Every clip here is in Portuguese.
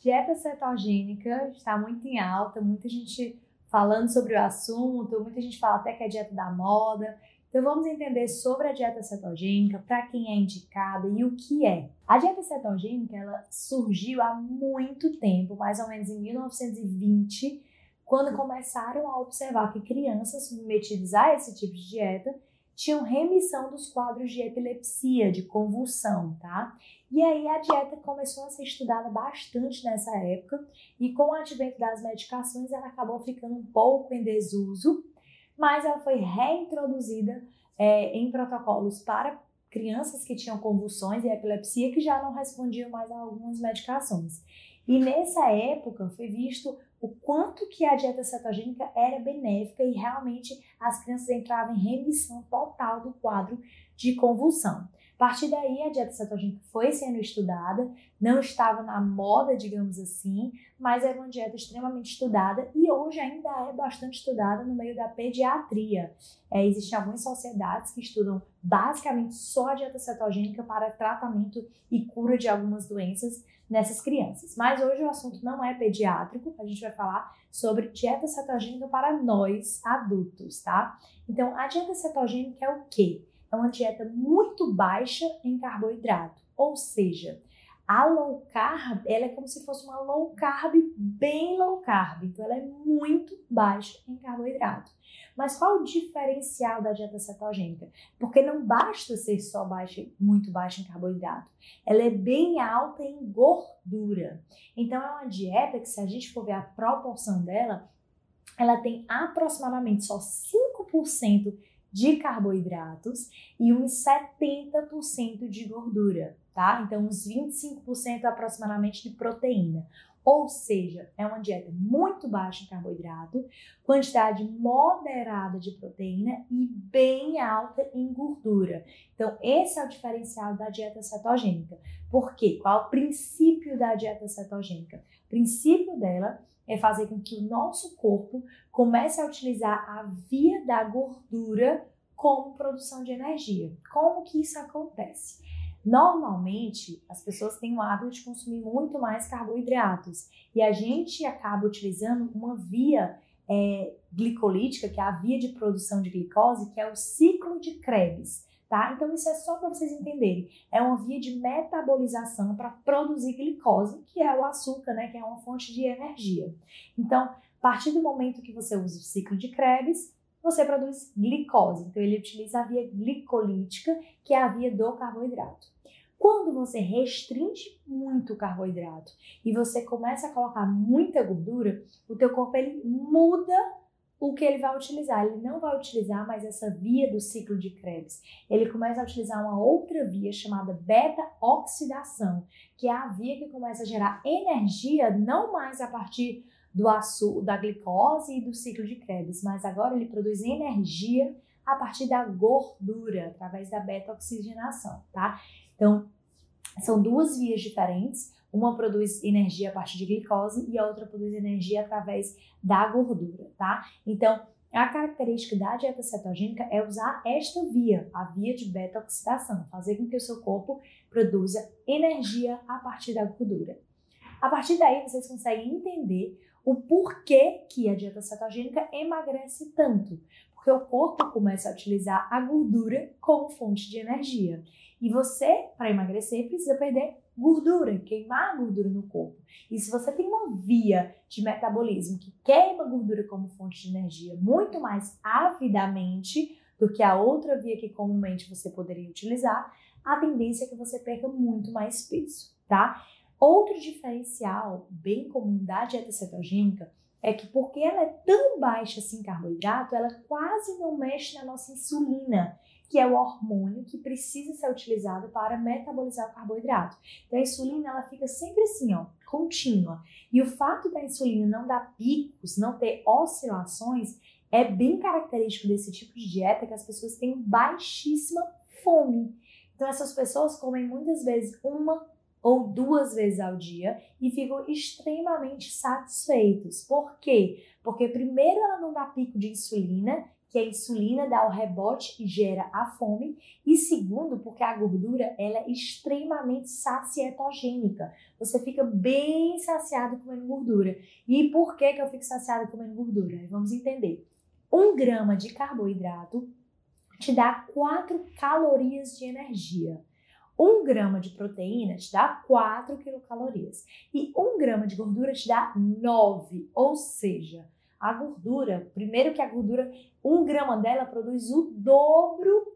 Dieta cetogênica está muito em alta, muita gente falando sobre o assunto, muita gente fala até que é dieta da moda. Então vamos entender sobre a dieta cetogênica, para quem é indicada e o que é. A dieta cetogênica ela surgiu há muito tempo, mais ou menos em 1920, quando começaram a observar que crianças submetidas a esse tipo de dieta tinham remissão dos quadros de epilepsia, de convulsão, tá? E aí a dieta começou a ser estudada bastante nessa época e com o advento das medicações ela acabou ficando um pouco em desuso, mas ela foi reintroduzida é, em protocolos para crianças que tinham convulsões e epilepsia que já não respondiam mais a algumas medicações. E nessa época foi visto o quanto que a dieta cetogênica era benéfica e realmente as crianças entravam em remissão total do quadro de convulsão. A partir daí, a dieta cetogênica foi sendo estudada, não estava na moda, digamos assim, mas era uma dieta extremamente estudada e hoje ainda é bastante estudada no meio da pediatria. É, existem algumas sociedades que estudam basicamente só a dieta cetogênica para tratamento e cura de algumas doenças nessas crianças. Mas hoje o assunto não é pediátrico, a gente vai falar sobre dieta cetogênica para nós adultos, tá? Então, a dieta cetogênica é o quê? É uma dieta muito baixa em carboidrato, ou seja, a low carb, ela é como se fosse uma low carb, bem low carb. Então, ela é muito baixa em carboidrato. Mas qual o diferencial da dieta cetogênica? Porque não basta ser só baixa, muito baixa em carboidrato. Ela é bem alta em gordura. Então, é uma dieta que, se a gente for ver a proporção dela, ela tem aproximadamente só 5% de carboidratos e uns 70% de gordura, tá? Então, uns 25% aproximadamente de proteína. Ou seja, é uma dieta muito baixa em carboidrato, quantidade moderada de proteína e bem alta em gordura. Então, esse é o diferencial da dieta cetogênica. Por quê? Qual é o princípio da dieta cetogênica? O princípio dela é fazer com que o nosso corpo comece a utilizar a via da gordura como produção de energia. Como que isso acontece? Normalmente, as pessoas têm o hábito de consumir muito mais carboidratos e a gente acaba utilizando uma via é, glicolítica, que é a via de produção de glicose, que é o ciclo de Krebs. Tá? Então, isso é só para vocês entenderem. É uma via de metabolização para produzir glicose, que é o açúcar, né? que é uma fonte de energia. Então, a partir do momento que você usa o ciclo de Krebs, você produz glicose. Então, ele utiliza a via glicolítica, que é a via do carboidrato. Quando você restringe muito o carboidrato e você começa a colocar muita gordura, o teu corpo ele muda o que ele vai utilizar. Ele não vai utilizar mais essa via do ciclo de Krebs. Ele começa a utilizar uma outra via chamada beta-oxidação, que é a via que começa a gerar energia não mais a partir do açúcar, da glicose e do ciclo de Krebs, mas agora ele produz energia a partir da gordura, através da beta-oxigenação, tá? Então, são duas vias diferentes. Uma produz energia a partir de glicose e a outra produz energia através da gordura, tá? Então, a característica da dieta cetogênica é usar esta via, a via de beta-oxidação, fazer com que o seu corpo produza energia a partir da gordura. A partir daí, vocês conseguem entender o porquê que a dieta cetogênica emagrece tanto. Porque o corpo começa a utilizar a gordura como fonte de energia. E você, para emagrecer, precisa perder gordura, queimar gordura no corpo. E se você tem uma via de metabolismo que queima gordura como fonte de energia muito mais avidamente do que a outra via que comumente você poderia utilizar, a tendência é que você perca muito mais peso, tá? Outro diferencial bem comum da dieta cetogênica é que porque ela é tão baixa assim em carboidrato, ela quase não mexe na nossa insulina, que é o hormônio que precisa ser utilizado para metabolizar o carboidrato. Então a insulina ela fica sempre assim, ó, contínua. E o fato da insulina não dar picos, não ter oscilações, é bem característico desse tipo de dieta que as pessoas têm baixíssima fome. Então essas pessoas comem muitas vezes uma ou duas vezes ao dia e ficam extremamente satisfeitos. Por quê? Porque primeiro ela não dá pico de insulina, que a insulina dá o rebote e gera a fome, e segundo, porque a gordura ela é extremamente sacietogênica. Você fica bem saciado comendo gordura. E por que, que eu fico saciado comendo gordura? Vamos entender. Um grama de carboidrato te dá 4 calorias de energia. Um grama de proteína te dá 4 quilocalorias. E um grama de gordura te dá 9. Ou seja, a gordura, primeiro que a gordura, um grama dela produz o dobro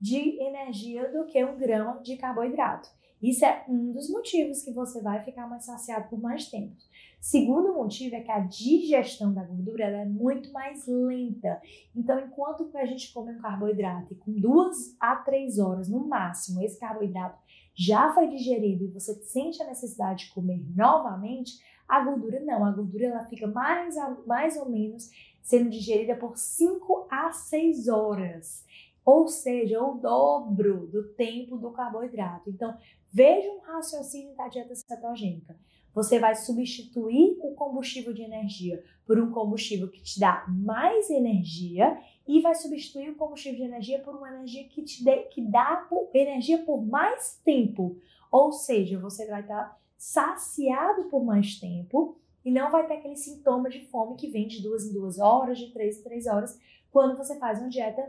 de energia do que um grama de carboidrato. Isso é um dos motivos que você vai ficar mais saciado por mais tempo. Segundo motivo é que a digestão da gordura é muito mais lenta. Então, enquanto a gente come um carboidrato e com duas a três horas no máximo esse carboidrato já foi digerido e você sente a necessidade de comer novamente, a gordura não. A gordura ela fica mais, a, mais ou menos sendo digerida por 5 a 6 horas. Ou seja, o dobro do tempo do carboidrato. Então, veja um raciocínio da dieta cetogênica. Você vai substituir o combustível de energia por um combustível que te dá mais energia e vai substituir o combustível de energia por uma energia que te dê, que dá energia por mais tempo. Ou seja, você vai estar saciado por mais tempo e não vai ter aquele sintoma de fome que vem de duas em duas horas, de três em três horas, quando você faz uma dieta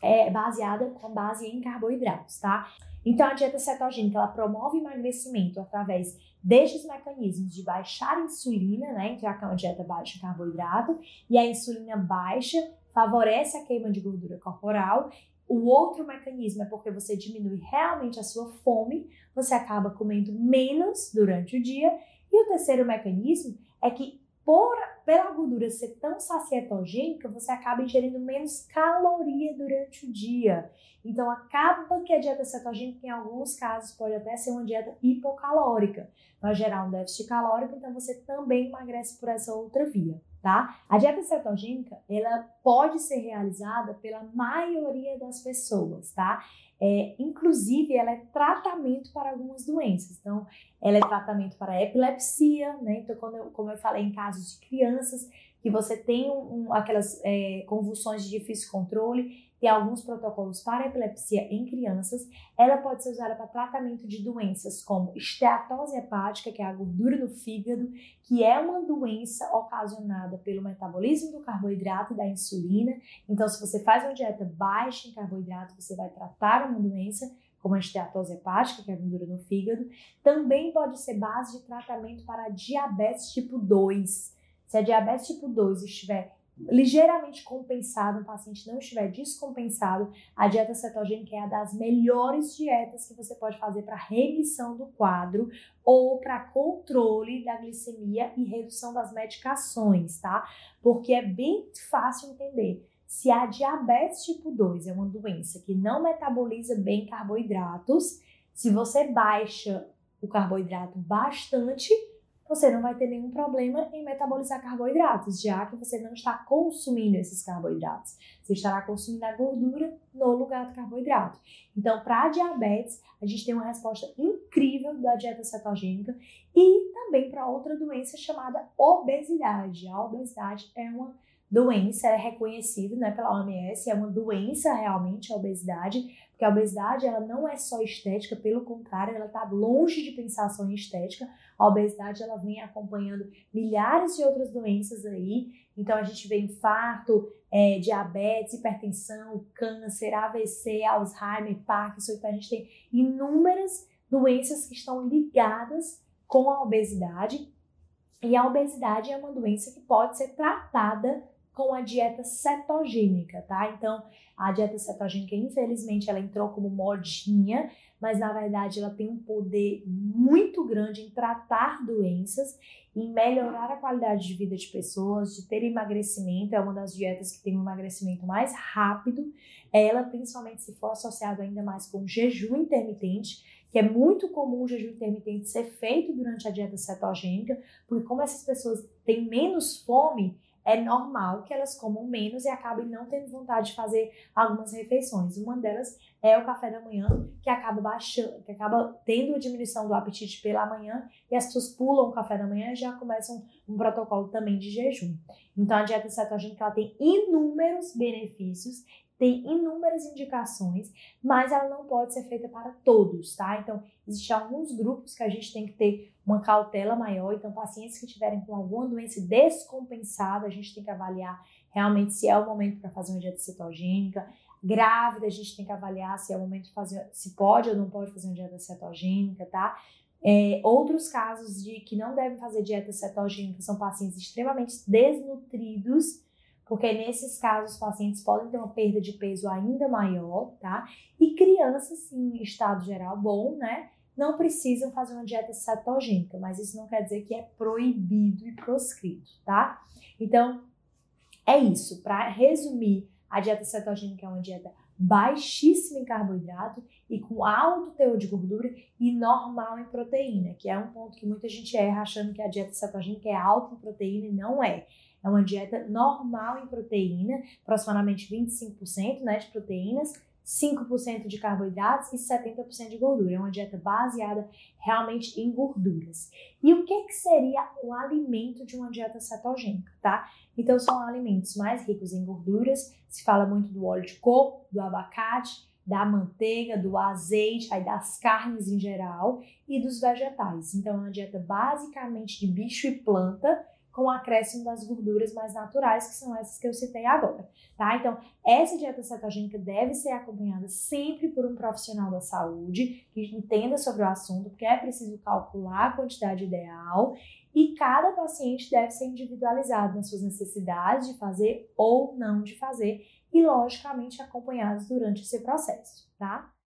é, baseada com base em carboidratos, tá? Então a dieta cetogênica ela promove emagrecimento através destes mecanismos de baixar a insulina, né? Então é uma dieta baixa em carboidrato e a insulina baixa favorece a queima de gordura corporal o outro mecanismo é porque você diminui realmente a sua fome, você acaba comendo menos durante o dia. E o terceiro mecanismo é que, por, pela gordura ser tão sacietogênica, você acaba ingerindo menos caloria durante o dia. Então, acaba que a dieta cetogênica, em alguns casos, pode até ser uma dieta hipocalórica. Vai gerar um déficit calórico, então você também emagrece por essa outra via tá? A dieta cetogênica, ela pode ser realizada pela maioria das pessoas, tá? É, inclusive, ela é tratamento para algumas doenças. Então, ela é tratamento para epilepsia, né? Então, eu, como eu falei, em casos de crianças, que você tem um, um, aquelas é, convulsões de difícil controle, tem alguns protocolos para epilepsia em crianças. Ela pode ser usada para tratamento de doenças como esteatose hepática, que é a gordura no fígado, que é uma doença ocasionada pelo metabolismo do carboidrato e da insulina. Então, se você faz uma dieta baixa em carboidrato, você vai tratar uma doença como a esteatose hepática, que é a gordura no fígado. Também pode ser base de tratamento para diabetes tipo 2. Se a diabetes tipo 2 estiver ligeiramente compensado, o paciente não estiver descompensado, a dieta cetogênica é a das melhores dietas que você pode fazer para remissão do quadro ou para controle da glicemia e redução das medicações, tá? Porque é bem fácil entender. Se a diabetes tipo 2 é uma doença que não metaboliza bem carboidratos, se você baixa o carboidrato bastante, você não vai ter nenhum problema em metabolizar carboidratos, já que você não está consumindo esses carboidratos. Você estará consumindo a gordura no lugar do carboidrato. Então, para diabetes, a gente tem uma resposta incrível da dieta cetogênica e também para outra doença chamada obesidade. A obesidade é uma doença, é reconhecida né, pela OMS, é uma doença realmente a obesidade, porque a obesidade ela não é só estética, pelo contrário, ela está longe de pensar só em estética. A obesidade ela vem acompanhando milhares de outras doenças aí. Então a gente vê infarto, é, diabetes, hipertensão, câncer, AVC, Alzheimer, Parkinson. Então a gente tem inúmeras doenças que estão ligadas com a obesidade. E a obesidade é uma doença que pode ser tratada com a dieta cetogênica, tá? Então, a dieta cetogênica, infelizmente, ela entrou como modinha, mas na verdade ela tem um poder muito grande em tratar doenças, em melhorar a qualidade de vida de pessoas, de ter emagrecimento. É uma das dietas que tem um emagrecimento mais rápido. Ela, principalmente se for associado ainda mais com jejum intermitente, que é muito comum o jejum intermitente ser feito durante a dieta cetogênica, porque como essas pessoas têm menos fome, é normal que elas comam menos e acabem não tendo vontade de fazer algumas refeições. Uma delas é o café da manhã, que acaba baixando, que acaba tendo a diminuição do apetite pela manhã e as pessoas pulam o café da manhã e já começam um protocolo também de jejum. Então a dieta cetogênica ela tem inúmeros benefícios tem inúmeras indicações, mas ela não pode ser feita para todos, tá? Então, existem alguns grupos que a gente tem que ter uma cautela maior. Então, pacientes que tiverem com alguma doença descompensada, a gente tem que avaliar realmente se é o momento para fazer uma dieta cetogênica. Grávida, a gente tem que avaliar se é o momento de fazer, se pode ou não pode fazer uma dieta cetogênica, tá? É, outros casos de que não devem fazer dieta cetogênica são pacientes extremamente desnutridos porque nesses casos os pacientes podem ter uma perda de peso ainda maior, tá? E crianças, em estado geral bom, né? Não precisam fazer uma dieta cetogênica, mas isso não quer dizer que é proibido e proscrito, tá? Então, é isso. Para resumir, a dieta cetogênica é uma dieta baixíssima em carboidrato e com alto teor de gordura e normal em proteína, que é um ponto que muita gente erra achando que a dieta cetogênica é alta em proteína e não é. É uma dieta normal em proteína, aproximadamente 25% né, de proteínas, 5% de carboidratos e 70% de gordura. É uma dieta baseada realmente em gorduras. E o que, que seria o alimento de uma dieta cetogênica, tá? Então, são alimentos mais ricos em gorduras. Se fala muito do óleo de coco, do abacate, da manteiga, do azeite, aí das carnes em geral e dos vegetais. Então, é uma dieta basicamente de bicho e planta com o acréscimo das gorduras mais naturais, que são essas que eu citei agora, tá? Então, essa dieta cetogênica deve ser acompanhada sempre por um profissional da saúde que entenda sobre o assunto, porque é preciso calcular a quantidade ideal e cada paciente deve ser individualizado nas suas necessidades de fazer ou não de fazer e, logicamente, acompanhados durante esse processo, tá?